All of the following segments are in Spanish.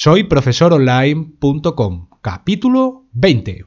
Soy profesoronline.com, capítulo 20.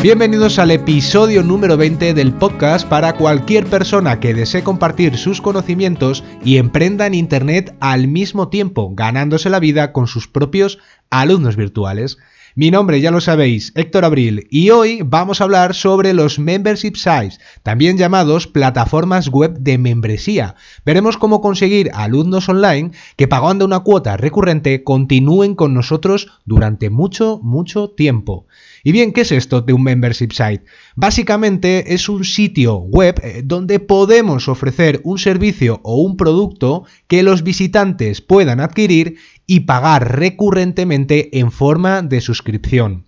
Bienvenidos al episodio número 20 del podcast para cualquier persona que desee compartir sus conocimientos y emprenda en Internet al mismo tiempo, ganándose la vida con sus propios alumnos virtuales. Mi nombre ya lo sabéis, Héctor Abril, y hoy vamos a hablar sobre los membership sites, también llamados plataformas web de membresía. Veremos cómo conseguir alumnos online que pagando una cuota recurrente continúen con nosotros durante mucho, mucho tiempo. Y bien, ¿qué es esto de un membership site? Básicamente es un sitio web eh, donde podemos ofrecer un servicio o un producto que los visitantes puedan adquirir y pagar recurrentemente en forma de suscripción.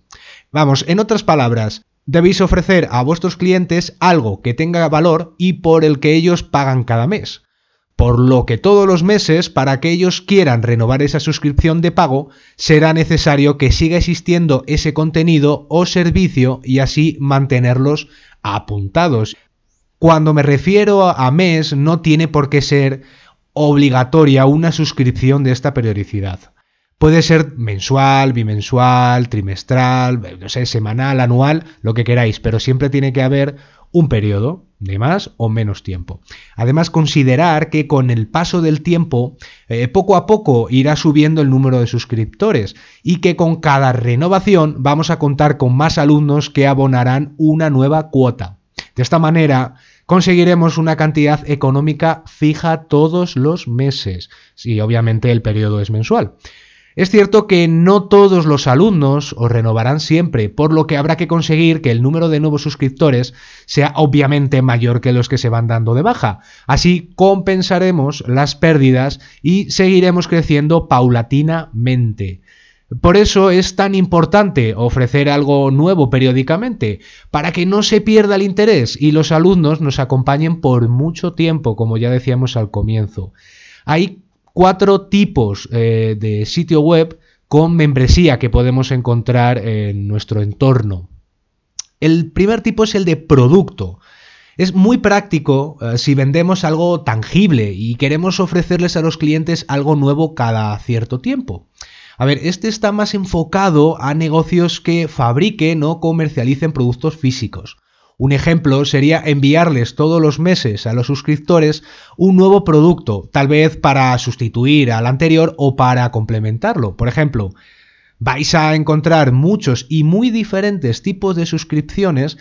Vamos, en otras palabras, debéis ofrecer a vuestros clientes algo que tenga valor y por el que ellos pagan cada mes por lo que todos los meses, para que ellos quieran renovar esa suscripción de pago, será necesario que siga existiendo ese contenido o servicio y así mantenerlos apuntados. Cuando me refiero a mes, no tiene por qué ser obligatoria una suscripción de esta periodicidad. Puede ser mensual, bimensual, trimestral, no sé, semanal, anual, lo que queráis, pero siempre tiene que haber un periodo de más o menos tiempo. Además, considerar que con el paso del tiempo, eh, poco a poco irá subiendo el número de suscriptores y que con cada renovación vamos a contar con más alumnos que abonarán una nueva cuota. De esta manera, conseguiremos una cantidad económica fija todos los meses, si obviamente el periodo es mensual. Es cierto que no todos los alumnos os renovarán siempre, por lo que habrá que conseguir que el número de nuevos suscriptores sea obviamente mayor que los que se van dando de baja. Así compensaremos las pérdidas y seguiremos creciendo paulatinamente. Por eso es tan importante ofrecer algo nuevo periódicamente, para que no se pierda el interés y los alumnos nos acompañen por mucho tiempo, como ya decíamos al comienzo. Hay cuatro tipos eh, de sitio web con membresía que podemos encontrar en nuestro entorno. El primer tipo es el de producto. Es muy práctico eh, si vendemos algo tangible y queremos ofrecerles a los clientes algo nuevo cada cierto tiempo. A ver, este está más enfocado a negocios que fabriquen o comercialicen productos físicos. Un ejemplo sería enviarles todos los meses a los suscriptores un nuevo producto, tal vez para sustituir al anterior o para complementarlo. Por ejemplo, vais a encontrar muchos y muy diferentes tipos de suscripciones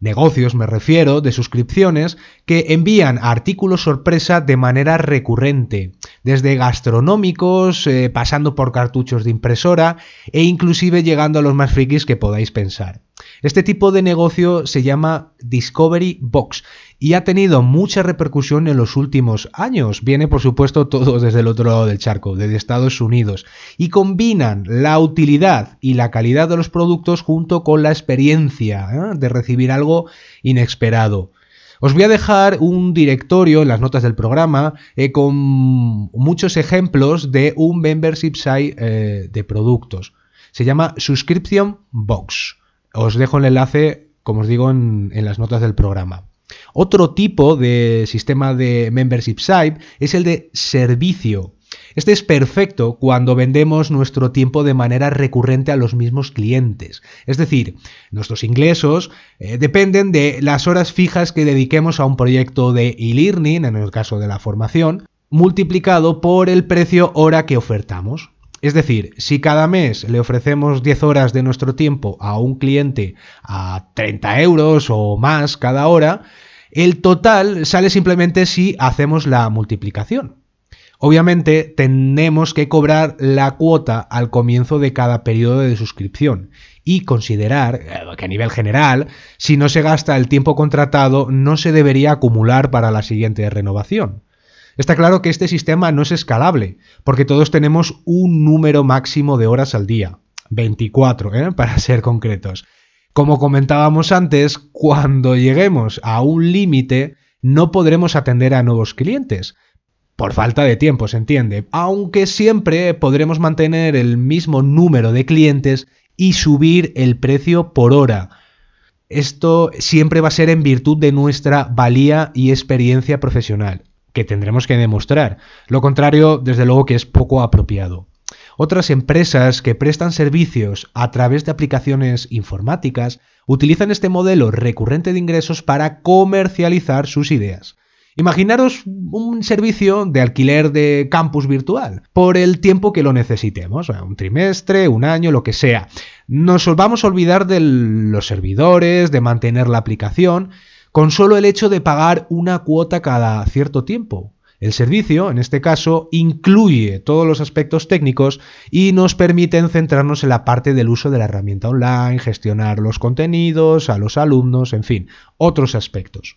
negocios me refiero, de suscripciones, que envían artículos sorpresa de manera recurrente, desde gastronómicos, eh, pasando por cartuchos de impresora e inclusive llegando a los más frikis que podáis pensar. Este tipo de negocio se llama Discovery Box y ha tenido mucha repercusión en los últimos años. Viene, por supuesto, todo desde el otro lado del charco, desde Estados Unidos, y combinan la utilidad y la calidad de los productos junto con la experiencia ¿eh? de recibir algo inesperado. Os voy a dejar un directorio en las notas del programa eh, con muchos ejemplos de un membership site eh, de productos. Se llama Subscription Box. Os dejo el enlace, como os digo, en, las notas del programa. Otro tipo de sistema de membership site es el de servicio. Este es perfecto cuando vendemos nuestro tiempo de manera recurrente a los mismos clientes. Es decir, nuestros ingresos eh, dependen de las horas fijas que dediquemos a un proyecto de e-learning, en el caso de la formación, multiplicado por el precio hora que ofertamos. Es decir, si cada mes le ofrecemos 10 horas de nuestro tiempo a un cliente a 30 euros o más cada hora, el total sale simplemente si hacemos la multiplicación. Obviamente tenemos que cobrar la cuota al comienzo de cada periodo de suscripción y considerar eh, que a nivel general, si no se gasta el tiempo contratado, no se debería acumular para la siguiente renovación. Está claro que este sistema no es escalable, porque todos tenemos un número máximo de horas al día, 24, ¿eh? para ser concretos. Como comentábamos antes, cuando lleguemos a un límite, no podremos atender a nuevos clientes. Por falta de tiempo, se entiende. Aunque siempre podremos mantener el mismo número de clientes y subir el precio por hora. Esto siempre va a ser en virtud de nuestra valía y experiencia profesional, que tendremos que demostrar. Lo contrario, desde luego que es poco apropiado. Otras empresas que prestan servicios a través de aplicaciones informáticas utilizan este modelo recurrente de ingresos para comercializar sus ideas. Imaginaros un servicio de alquiler de campus virtual por el tiempo que lo necesitemos, un trimestre, un año, lo que sea. Nos vamos a olvidar de los servidores, de mantener la aplicación, con solo el hecho de pagar una cuota cada cierto tiempo. El servicio, en este caso, incluye todos los aspectos técnicos y nos permite centrarnos en la parte del uso de la herramienta online, gestionar los contenidos, a los alumnos, en fin, otros aspectos.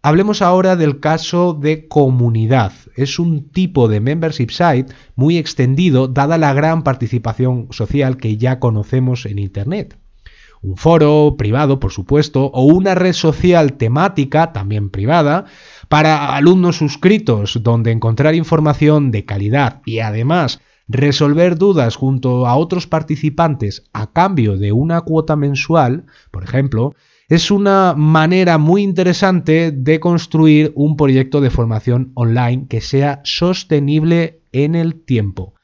Hablemos ahora del caso de comunidad. Es un tipo de membership site muy extendido dada la gran participación social que ya conocemos en Internet. Un foro privado, por supuesto, o una red social temática, también privada, para alumnos suscritos, donde encontrar información de calidad y además resolver dudas junto a otros participantes a cambio de una cuota mensual, por ejemplo, es una manera muy interesante de construir un proyecto de formación online que sea sostenible en el tiempo.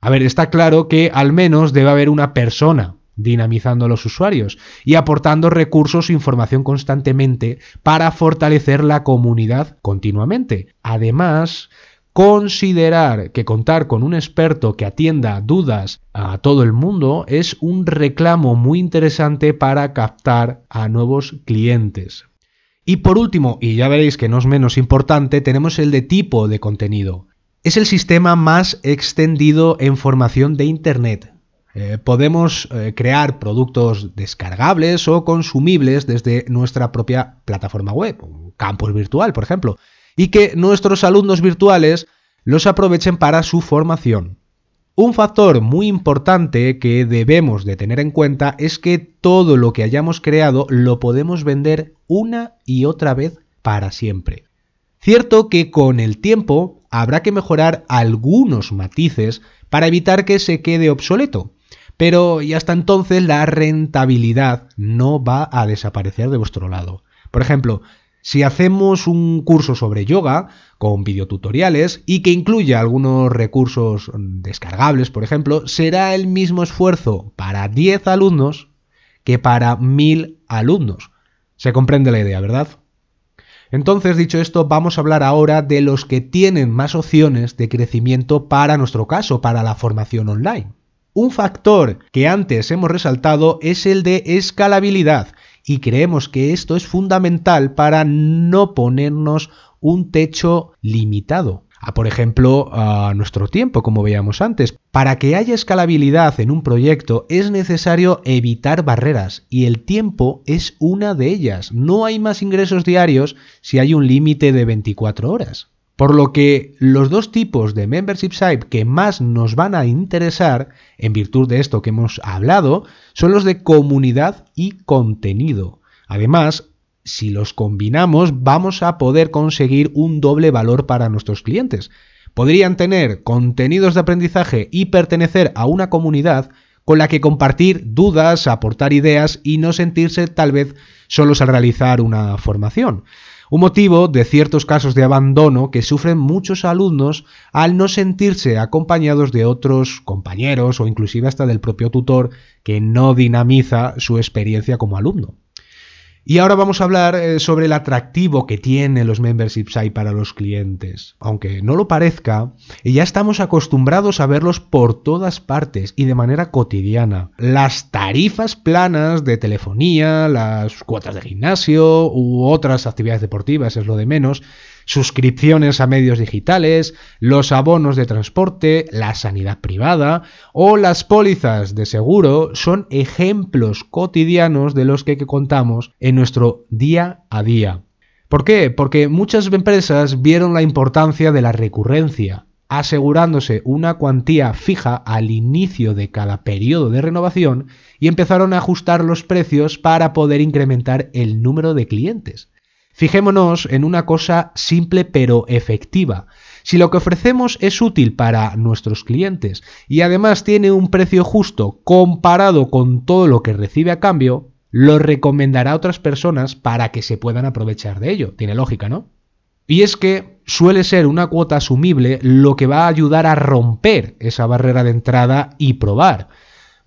A ver, está claro que al menos debe haber una persona dinamizando a los usuarios y aportando recursos e información constantemente para fortalecer la comunidad continuamente. Además, Considerar que contar con un experto que atienda dudas a todo el mundo es un reclamo muy interesante para captar a nuevos clientes. Y por último, y ya veréis que no es menos importante, tenemos el de tipo de contenido. Es el sistema más extendido en formación de Internet. Eh, podemos eh, crear productos descargables o consumibles desde nuestra propia plataforma web, un campus virtual, por ejemplo, y que nuestros alumnos virtuales los aprovechen para su formación. Un factor muy importante que debemos de tener en cuenta es que todo lo que hayamos creado lo podemos vender una y otra vez para siempre. Cierto que con el tiempo habrá que mejorar algunos matices para evitar que se quede obsoleto, pero y hasta entonces la rentabilidad no va a desaparecer de vuestro lado. Por ejemplo, si hacemos un curso sobre yoga con videotutoriales y que incluya algunos recursos descargables, por ejemplo, será el mismo esfuerzo para 10 alumnos que para 1000 alumnos. Se comprende la idea, ¿verdad? Entonces, dicho esto, vamos a hablar ahora de los que tienen más opciones de crecimiento para nuestro caso, para la formación online. Un factor que antes hemos resaltado es el de escalabilidad y creemos que esto es fundamental para no ponernos un techo limitado por ejemplo, a nuestro tiempo, como veíamos antes. Para que haya escalabilidad en un proyecto es necesario evitar barreras y el tiempo es una de ellas. No hay más ingresos diarios si hay un límite de 24 horas. Por lo que los dos tipos de membership site que más nos van a interesar, en virtud de esto que hemos hablado, son los de comunidad y contenido. Además, si los combinamos, vamos a poder conseguir un doble valor para nuestros clientes. Podrían tener contenidos de aprendizaje y pertenecer a una comunidad con la que compartir dudas, aportar ideas y no sentirse tal vez solos al realizar una formación un motivo de ciertos casos de abandono que sufren muchos alumnos al no sentirse acompañados de otros compañeros o inclusive hasta del propio tutor que no dinamiza su experiencia como alumno. Y ahora vamos a hablar eh, sobre el atractivo que tienen los memberships hay para los clientes. Aunque no lo parezca, ya estamos acostumbrados a verlos por todas partes y de manera cotidiana. Las tarifas planas de telefonía, las cuotas de gimnasio u otras actividades deportivas es lo de menos, suscripciones a medios digitales, los abonos de transporte, la sanidad privada o las pólizas de seguro son ejemplos cotidianos de los que contamos en nuestro día a día. ¿Por qué? Porque muchas empresas vieron la importancia de la recurrencia, asegurándose una cuantía fija al inicio de cada periodo de renovación y empezaron a ajustar los precios para poder incrementar el número de clientes. Fijémonos en una cosa simple pero efectiva. Si lo que ofrecemos es útil para nuestros clientes y además tiene un precio justo comparado con todo lo que recibe a cambio, lo recomendará a otras personas para que se puedan aprovechar de ello. Tiene lógica, ¿no? Y es que suele ser una cuota asumible lo que va a ayudar a romper esa barrera de entrada y probar.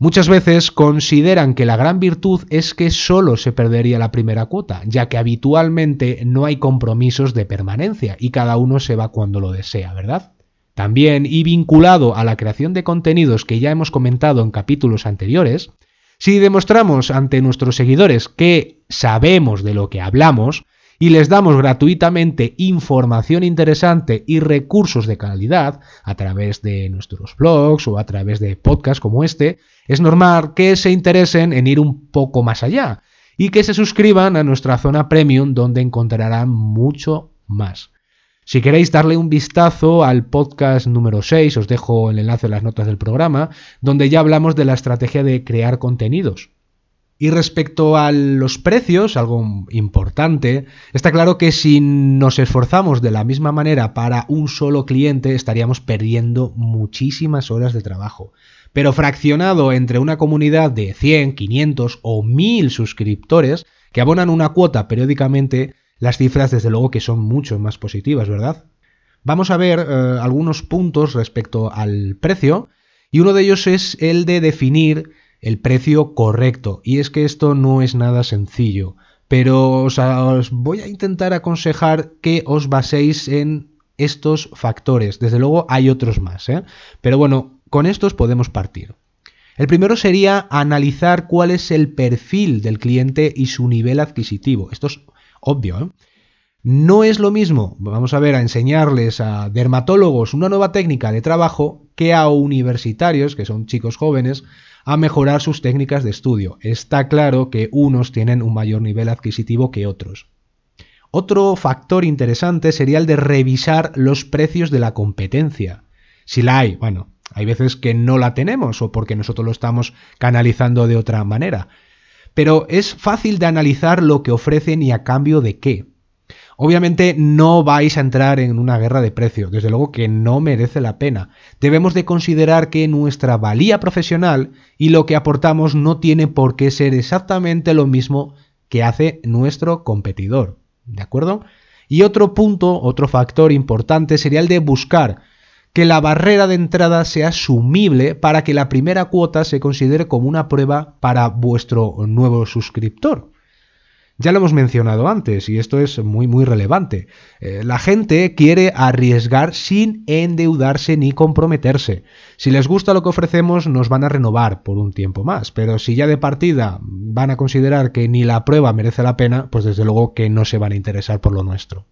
Muchas veces consideran que la gran virtud es que solo se perdería la primera cuota, ya que habitualmente no hay compromisos de permanencia y cada uno se va cuando lo desea, ¿verdad? También, y vinculado a la creación de contenidos que ya hemos comentado en capítulos anteriores, si demostramos ante nuestros seguidores que sabemos de lo que hablamos, y les damos gratuitamente información interesante y recursos de calidad a través de nuestros blogs o a través de podcasts como este, es normal que se interesen en ir un poco más allá y que se suscriban a nuestra zona premium donde encontrarán mucho más. Si queréis darle un vistazo al podcast número 6, os dejo el enlace en las notas del programa, donde ya hablamos de la estrategia de crear contenidos. Y respecto a los precios, algo importante, está claro que si nos esforzamos de la misma manera para un solo cliente estaríamos perdiendo muchísimas horas de trabajo. Pero fraccionado entre una comunidad de 100, 500 o 1000 suscriptores que abonan una cuota periódicamente, las cifras desde luego que son mucho más positivas, ¿verdad? Vamos a ver eh, algunos puntos respecto al precio y uno de ellos es el de definir el precio correcto. Y es que esto no es nada sencillo. Pero os, voy a intentar aconsejar que os baséis en estos factores. Desde luego hay otros más. ¿eh? Pero bueno, con estos podemos partir. El primero sería analizar cuál es el perfil del cliente y su nivel adquisitivo. Esto es obvio. ¿eh? No es lo mismo, vamos a ver, a enseñarles a dermatólogos una nueva técnica de trabajo que a universitarios, que son chicos jóvenes, a mejorar sus técnicas de estudio. Está claro que unos tienen un mayor nivel adquisitivo que otros. Otro factor interesante sería el de revisar los precios de la competencia. Si la hay, bueno, hay veces que no la tenemos o porque nosotros lo estamos canalizando de otra manera. Pero es fácil de analizar lo que ofrecen y a cambio de qué. Obviamente no vais a entrar en una guerra de precios, desde luego que no merece la pena. Debemos de considerar que nuestra valía profesional y lo que aportamos no tiene por qué ser exactamente lo mismo que hace nuestro competidor. ¿De acuerdo? Y otro punto, otro factor importante sería el de buscar que la barrera de entrada sea asumible para que la primera cuota se considere como una prueba para vuestro nuevo suscriptor. Ya lo hemos mencionado antes y esto es muy muy relevante. Eh, la gente quiere arriesgar sin endeudarse ni comprometerse. Si les gusta lo que ofrecemos nos van a renovar por un tiempo más, pero si ya de partida van a considerar que ni la prueba merece la pena, pues desde luego que no se van a interesar por lo nuestro.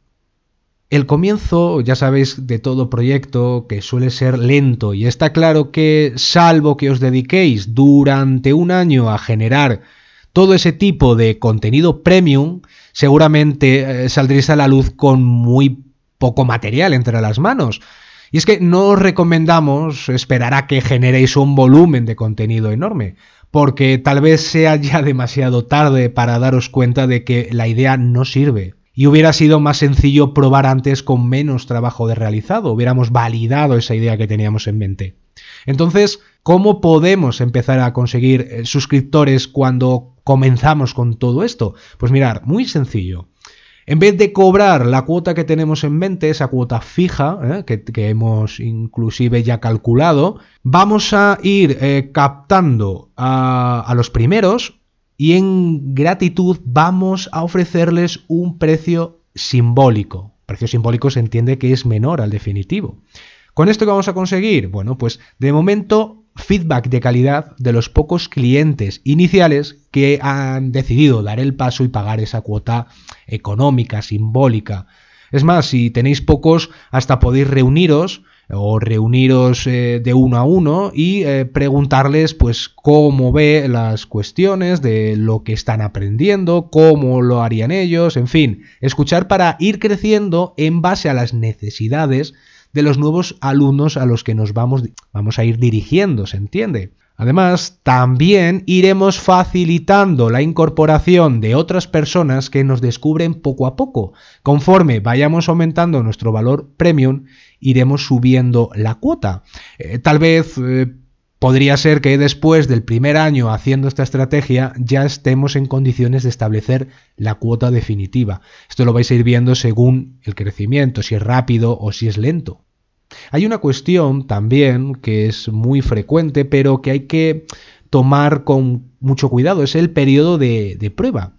El comienzo, ya sabéis, de todo proyecto que suele ser lento y está claro que salvo que os dediquéis durante un año a generar todo ese tipo de contenido premium, seguramente eh, saldréis a la luz con muy poco material entre las manos. Y es que no os recomendamos esperar a que generéis un volumen de contenido enorme, porque tal vez sea ya demasiado tarde para daros cuenta de que la idea no sirve. Y hubiera sido más sencillo probar antes con menos trabajo de realizado, hubiéramos validado esa idea que teníamos en mente. Entonces, ¿cómo podemos empezar a conseguir eh, suscriptores cuando comenzamos con todo esto? Pues mirar, muy sencillo. En vez de cobrar la cuota que tenemos en mente, esa cuota fija, ¿eh? que, hemos inclusive ya calculado, vamos a ir eh, captando a, a los primeros y en gratitud vamos a ofrecerles un precio simbólico. Precio simbólico se entiende que es menor al definitivo. ¿Con esto qué vamos a conseguir? Bueno, pues de momento feedback de calidad de los pocos clientes iniciales que han decidido dar el paso y pagar esa cuota económica, simbólica. Es más, si tenéis pocos, hasta podéis reuniros o reuniros eh, de uno a uno y eh, preguntarles pues cómo ve las cuestiones de lo que están aprendiendo, cómo lo harían ellos, en fin, escuchar para ir creciendo en base a las necesidades de los nuevos alumnos a los que nos vamos, vamos a ir dirigiendo, ¿se entiende? Además, también iremos facilitando la incorporación de otras personas que nos descubren poco a poco. Conforme vayamos aumentando nuestro valor premium, iremos subiendo la cuota. Eh, tal vez... Eh, Podría ser que después del primer año haciendo esta estrategia ya estemos en condiciones de establecer la cuota definitiva. Esto lo vais a ir viendo según el crecimiento, si es rápido o si es lento. Hay una cuestión también que es muy frecuente, pero que hay que tomar con mucho cuidado, es el periodo de, prueba.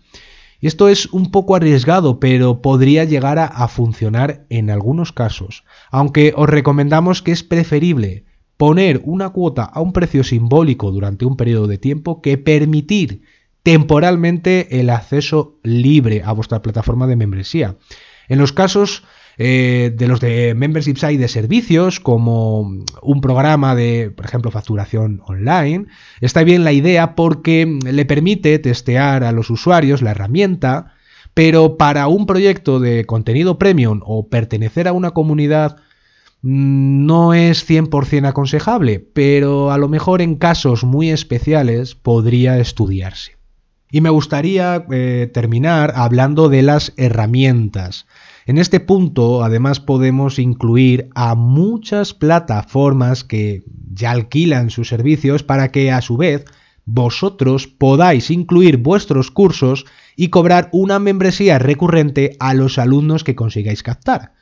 Esto es un poco arriesgado, pero podría llegar a funcionar en algunos casos, aunque os recomendamos que es preferible poner una cuota a un precio simbólico durante un periodo de tiempo que permitir temporalmente el acceso libre a vuestra plataforma de membresía. En los casos eh, de los de membership site de servicios, como un programa de, por ejemplo, facturación online, está bien la idea porque le permite testear a los usuarios la herramienta, pero para un proyecto de contenido premium o pertenecer a una comunidad Mm, no es 100% aconsejable, pero a lo mejor en casos muy especiales podría estudiarse. Y me gustaría eh, terminar hablando de las herramientas. En este punto, además, podemos incluir a muchas plataformas que ya alquilan sus servicios para que a su vez vosotros podáis incluir vuestros cursos y cobrar una membresía recurrente a los alumnos que consigáis captar.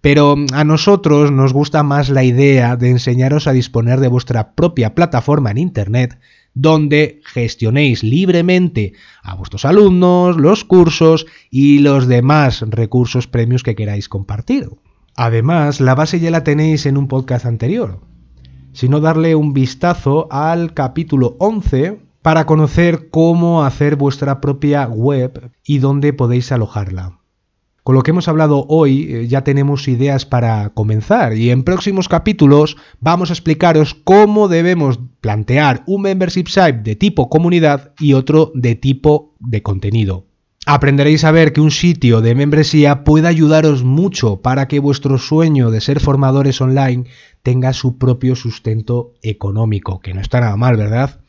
Pero a nosotros nos gusta más la idea de enseñaros a disponer de vuestra propia plataforma en Internet donde gestionéis libremente a vuestros alumnos, los cursos y los demás recursos premios que queráis compartir. Además, la base ya la tenéis en un podcast anterior, sino darle un vistazo al capítulo 11 para conocer cómo hacer vuestra propia web y dónde podéis alojarla. Con lo que hemos hablado hoy eh, ya tenemos ideas para comenzar y en próximos capítulos vamos a explicaros cómo debemos plantear un membership site de tipo comunidad y otro de tipo de contenido. Aprenderéis a ver que un sitio de membresía puede ayudaros mucho para que vuestro sueño de ser formadores online tenga su propio sustento económico, que no está nada mal, ¿verdad?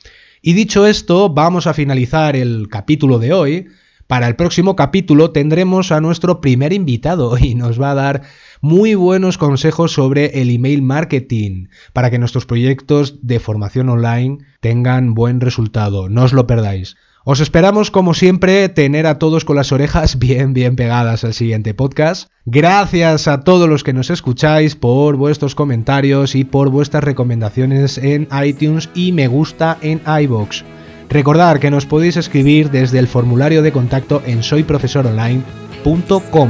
Y dicho esto, vamos a finalizar el capítulo de hoy para el próximo capítulo tendremos a nuestro primer invitado y nos va a dar muy buenos consejos sobre el email marketing para que nuestros proyectos de formación online tengan buen resultado. No os lo perdáis. Os esperamos, como siempre, tener a todos con las orejas bien, bien pegadas al siguiente podcast. Gracias a todos los que nos escucháis por vuestros comentarios y por vuestras recomendaciones en iTunes y me gusta en iBox. Recordad que nos podéis escribir desde el formulario de contacto en soyprofesoronline.com.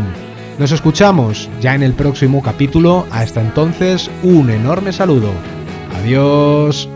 Nos escuchamos ya en el próximo capítulo. Hasta entonces, un enorme saludo. Adiós.